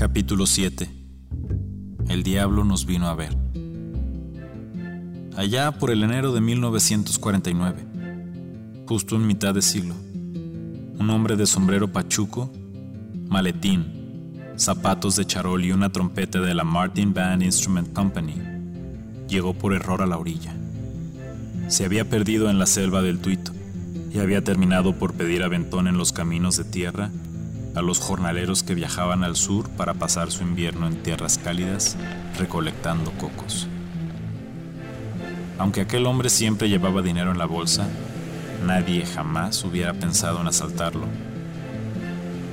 Capítulo 7 El diablo nos vino a ver. Allá por el enero de 1949, justo en mitad de siglo, un hombre de sombrero pachuco, maletín, zapatos de charol y una trompeta de la Martin Band Instrument Company llegó por error a la orilla. Se había perdido en la selva del Tuito y había terminado por pedir aventón en los caminos de tierra a los jornaleros que viajaban al sur para pasar su invierno en tierras cálidas recolectando cocos. Aunque aquel hombre siempre llevaba dinero en la bolsa, nadie jamás hubiera pensado en asaltarlo.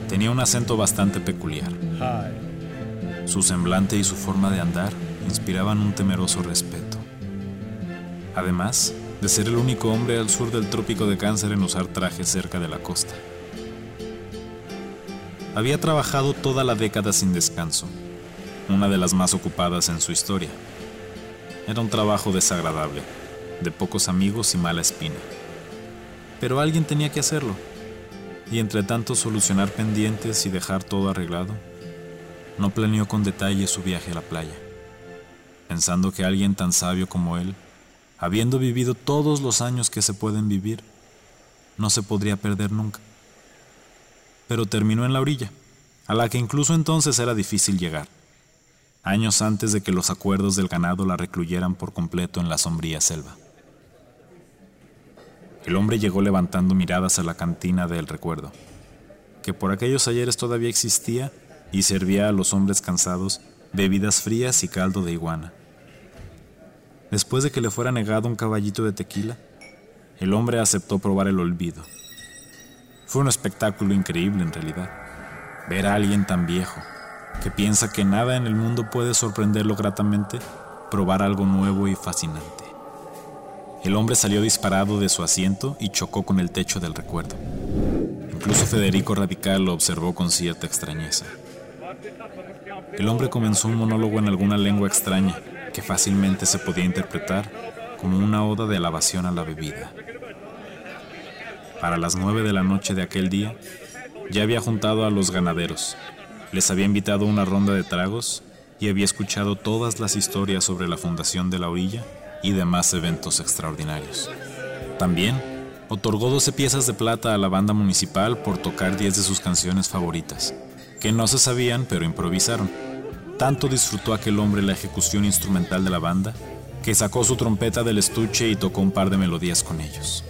Tenía un acento bastante peculiar. Su semblante y su forma de andar inspiraban un temeroso respeto. Además de ser el único hombre al sur del trópico de cáncer en usar trajes cerca de la costa. Había trabajado toda la década sin descanso, una de las más ocupadas en su historia. Era un trabajo desagradable, de pocos amigos y mala espina. Pero alguien tenía que hacerlo, y entre tanto solucionar pendientes y dejar todo arreglado, no planeó con detalle su viaje a la playa, pensando que alguien tan sabio como él, habiendo vivido todos los años que se pueden vivir, no se podría perder nunca pero terminó en la orilla, a la que incluso entonces era difícil llegar, años antes de que los acuerdos del ganado la recluyeran por completo en la sombría selva. El hombre llegó levantando miradas a la cantina del recuerdo, que por aquellos ayeres todavía existía y servía a los hombres cansados bebidas frías y caldo de iguana. Después de que le fuera negado un caballito de tequila, el hombre aceptó probar el olvido fue un espectáculo increíble en realidad. Ver a alguien tan viejo, que piensa que nada en el mundo puede sorprenderlo gratamente, probar algo nuevo y fascinante. El hombre salió disparado de su asiento y chocó con el techo del recuerdo. Incluso Federico Radical lo observó con cierta extrañeza. El hombre comenzó un monólogo en alguna lengua extraña que fácilmente se podía interpretar como una oda de alabación a la bebida. Para las nueve de la noche de aquel día, ya había juntado a los ganaderos, les había invitado a una ronda de tragos y había escuchado todas las historias sobre la fundación de la orilla y demás eventos extraordinarios. También otorgó 12 piezas de plata a la banda municipal por tocar 10 de sus canciones favoritas, que no se sabían pero improvisaron. Tanto disfrutó aquel hombre la ejecución instrumental de la banda, que sacó su trompeta del estuche y tocó un par de melodías con ellos.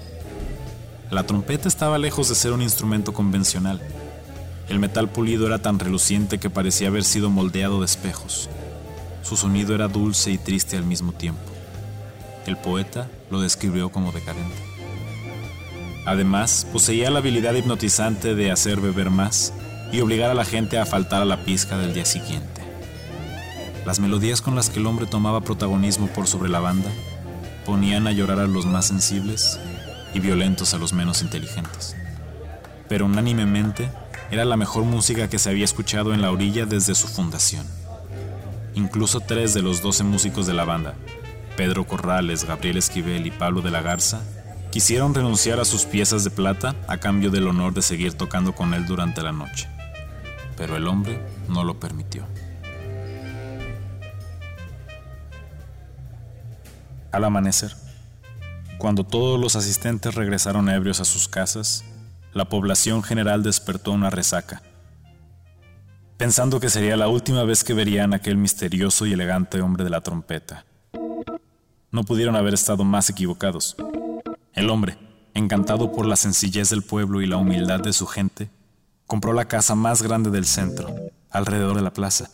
La trompeta estaba lejos de ser un instrumento convencional. El metal pulido era tan reluciente que parecía haber sido moldeado de espejos. Su sonido era dulce y triste al mismo tiempo. El poeta lo describió como decadente. Además, poseía la habilidad hipnotizante de hacer beber más y obligar a la gente a faltar a la pizca del día siguiente. Las melodías con las que el hombre tomaba protagonismo por sobre la banda ponían a llorar a los más sensibles y violentos a los menos inteligentes. Pero unánimemente era la mejor música que se había escuchado en la orilla desde su fundación. Incluso tres de los doce músicos de la banda, Pedro Corrales, Gabriel Esquivel y Pablo de la Garza, quisieron renunciar a sus piezas de plata a cambio del honor de seguir tocando con él durante la noche. Pero el hombre no lo permitió. Al amanecer, cuando todos los asistentes regresaron ebrios a sus casas, la población general despertó una resaca, pensando que sería la última vez que verían a aquel misterioso y elegante hombre de la trompeta. No pudieron haber estado más equivocados. El hombre, encantado por la sencillez del pueblo y la humildad de su gente, compró la casa más grande del centro, alrededor de la plaza,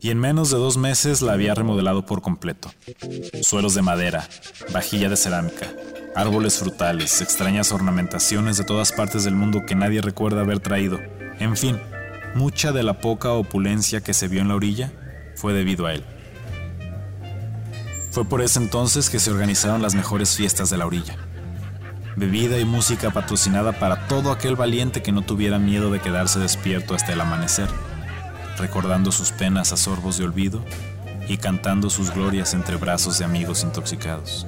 y en menos de dos meses la había remodelado por completo. Suelos de madera, vajilla de cerámica, árboles frutales, extrañas ornamentaciones de todas partes del mundo que nadie recuerda haber traído. En fin, mucha de la poca opulencia que se vio en la orilla fue debido a él. Fue por ese entonces que se organizaron las mejores fiestas de la orilla. Bebida y música patrocinada para todo aquel valiente que no tuviera miedo de quedarse despierto hasta el amanecer recordando sus penas a sorbos de olvido y cantando sus glorias entre brazos de amigos intoxicados.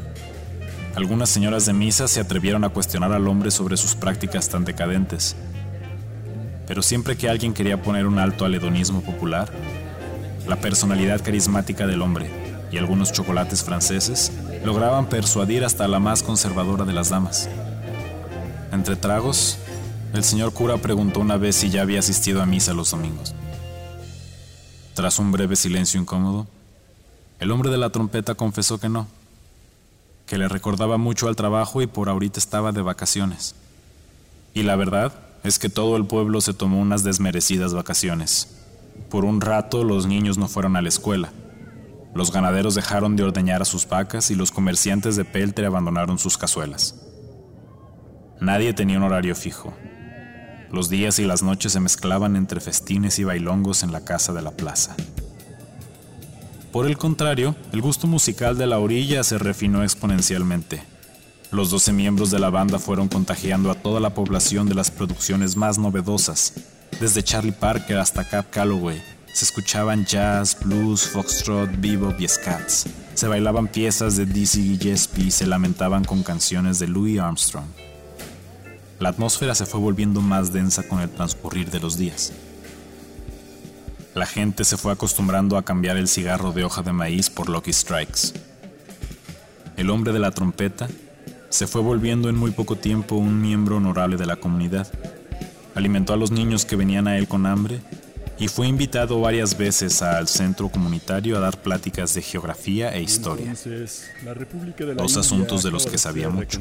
Algunas señoras de misa se atrevieron a cuestionar al hombre sobre sus prácticas tan decadentes. Pero siempre que alguien quería poner un alto al hedonismo popular, la personalidad carismática del hombre y algunos chocolates franceses lograban persuadir hasta la más conservadora de las damas. Entre tragos, el señor cura preguntó una vez si ya había asistido a misa los domingos. Tras un breve silencio incómodo, el hombre de la trompeta confesó que no, que le recordaba mucho al trabajo y por ahorita estaba de vacaciones. Y la verdad es que todo el pueblo se tomó unas desmerecidas vacaciones. Por un rato los niños no fueron a la escuela. Los ganaderos dejaron de ordeñar a sus vacas y los comerciantes de peltre abandonaron sus cazuelas. Nadie tenía un horario fijo. Los días y las noches se mezclaban entre festines y bailongos en la casa de la plaza. Por el contrario, el gusto musical de la orilla se refinó exponencialmente. Los 12 miembros de la banda fueron contagiando a toda la población de las producciones más novedosas. Desde Charlie Parker hasta Cap Calloway, se escuchaban jazz, blues, foxtrot, bebop y scats. Se bailaban piezas de Dizzy Gillespie y se lamentaban con canciones de Louis Armstrong. La atmósfera se fue volviendo más densa con el transcurrir de los días. La gente se fue acostumbrando a cambiar el cigarro de hoja de maíz por Lucky Strikes. El hombre de la trompeta se fue volviendo en muy poco tiempo un miembro honorable de la comunidad. Alimentó a los niños que venían a él con hambre y fue invitado varias veces al centro comunitario a dar pláticas de geografía e historia, dos asuntos de los que sabía mucho.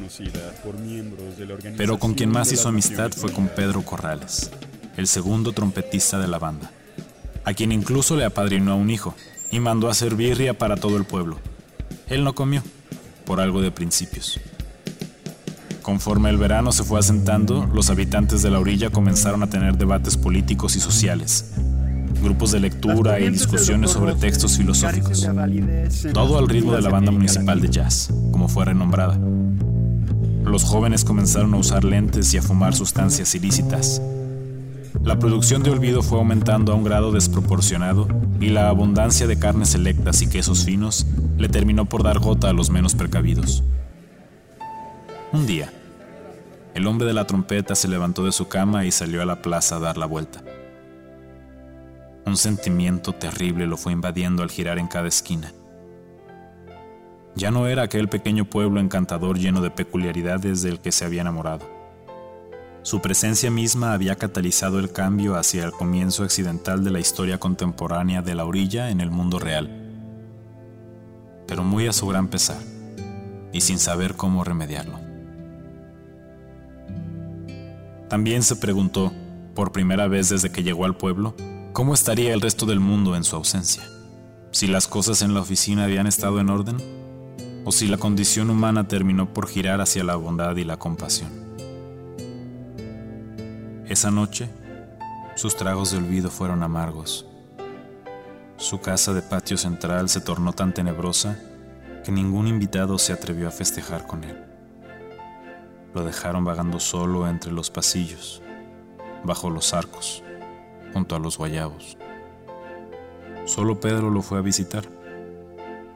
Pero con quien más hizo amistad fue con Pedro Corrales, el segundo trompetista de la banda, a quien incluso le apadrinó a un hijo y mandó a hacer birria para todo el pueblo. Él no comió, por algo de principios. Conforme el verano se fue asentando, los habitantes de la orilla comenzaron a tener debates políticos y sociales, grupos de lectura y discusiones sobre textos filosóficos. Todo al ritmo de la banda municipal de jazz, como fue renombrada. Los jóvenes comenzaron a usar lentes y a fumar sustancias ilícitas. La producción de olvido fue aumentando a un grado desproporcionado y la abundancia de carnes selectas y quesos finos le terminó por dar gota a los menos precavidos. Un día, el hombre de la trompeta se levantó de su cama y salió a la plaza a dar la vuelta. Un sentimiento terrible lo fue invadiendo al girar en cada esquina. Ya no era aquel pequeño pueblo encantador lleno de peculiaridades del que se había enamorado. Su presencia misma había catalizado el cambio hacia el comienzo accidental de la historia contemporánea de la orilla en el mundo real. Pero muy a su gran pesar, y sin saber cómo remediarlo. También se preguntó, por primera vez desde que llegó al pueblo, cómo estaría el resto del mundo en su ausencia. Si las cosas en la oficina habían estado en orden, o si la condición humana terminó por girar hacia la bondad y la compasión. Esa noche, sus tragos de olvido fueron amargos. Su casa de patio central se tornó tan tenebrosa que ningún invitado se atrevió a festejar con él. Lo dejaron vagando solo entre los pasillos, bajo los arcos, junto a los guayabos. Solo Pedro lo fue a visitar.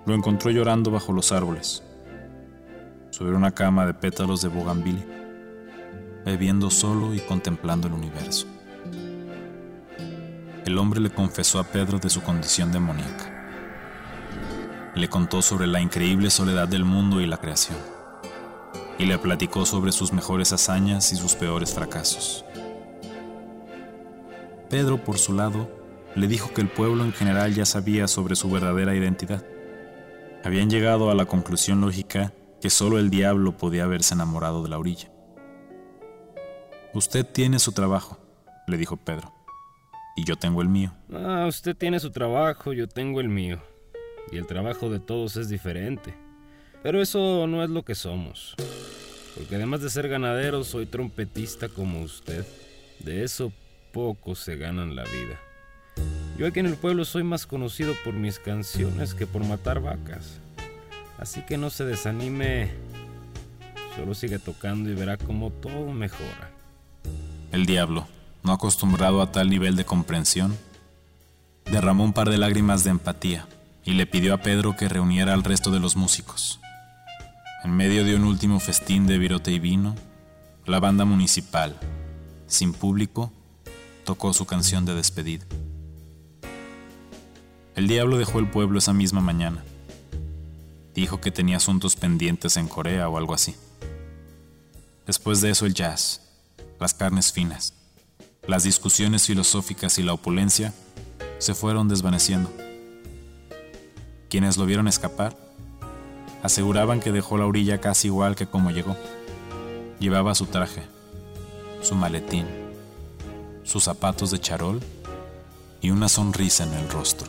Lo encontró llorando bajo los árboles, sobre una cama de pétalos de bougainville, bebiendo solo y contemplando el universo. El hombre le confesó a Pedro de su condición demoníaca. Le contó sobre la increíble soledad del mundo y la creación y le platicó sobre sus mejores hazañas y sus peores fracasos. Pedro, por su lado, le dijo que el pueblo en general ya sabía sobre su verdadera identidad. Habían llegado a la conclusión lógica que solo el diablo podía haberse enamorado de la orilla. Usted tiene su trabajo, le dijo Pedro, y yo tengo el mío. Ah, usted tiene su trabajo, yo tengo el mío. Y el trabajo de todos es diferente. Pero eso no es lo que somos. Porque además de ser ganadero, soy trompetista como usted. De eso pocos se ganan la vida. Yo aquí en el pueblo soy más conocido por mis canciones que por matar vacas. Así que no se desanime. Solo sigue tocando y verá cómo todo mejora. El diablo, no acostumbrado a tal nivel de comprensión, derramó un par de lágrimas de empatía y le pidió a Pedro que reuniera al resto de los músicos. En medio de un último festín de virote y vino, la banda municipal, sin público, tocó su canción de despedida. El diablo dejó el pueblo esa misma mañana. Dijo que tenía asuntos pendientes en Corea o algo así. Después de eso el jazz, las carnes finas, las discusiones filosóficas y la opulencia se fueron desvaneciendo. Quienes lo vieron escapar aseguraban que dejó la orilla casi igual que como llegó. Llevaba su traje, su maletín, sus zapatos de charol y una sonrisa en el rostro.